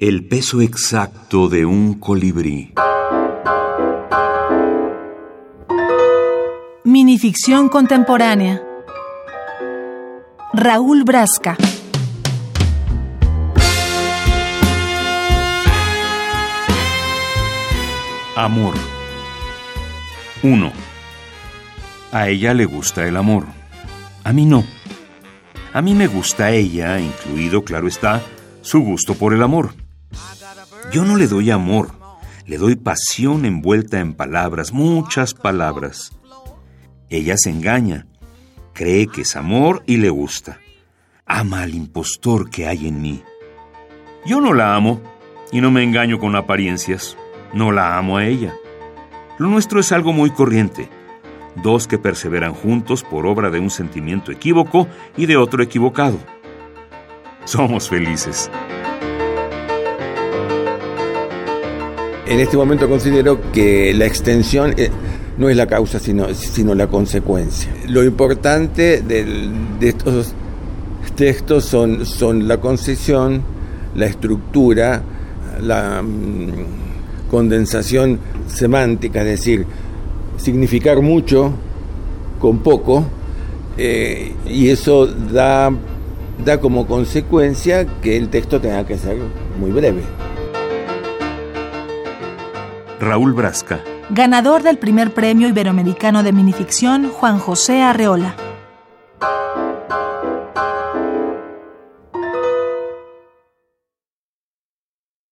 El peso exacto de un colibrí. Minificción contemporánea. Raúl Brasca. Amor. 1. A ella le gusta el amor. A mí no. A mí me gusta ella, incluido, claro está, su gusto por el amor. Yo no le doy amor, le doy pasión envuelta en palabras, muchas palabras. Ella se engaña, cree que es amor y le gusta. Ama al impostor que hay en mí. Yo no la amo y no me engaño con apariencias. No la amo a ella. Lo nuestro es algo muy corriente. Dos que perseveran juntos por obra de un sentimiento equívoco y de otro equivocado. Somos felices. En este momento considero que la extensión eh, no es la causa, sino, sino la consecuencia. Lo importante de estos textos son, son la concesión, la estructura, la mm, condensación semántica, es decir, significar mucho con poco, eh, y eso da, da como consecuencia que el texto tenga que ser muy breve. Raúl Brasca. Ganador del primer premio iberoamericano de minificción, Juan José Arreola.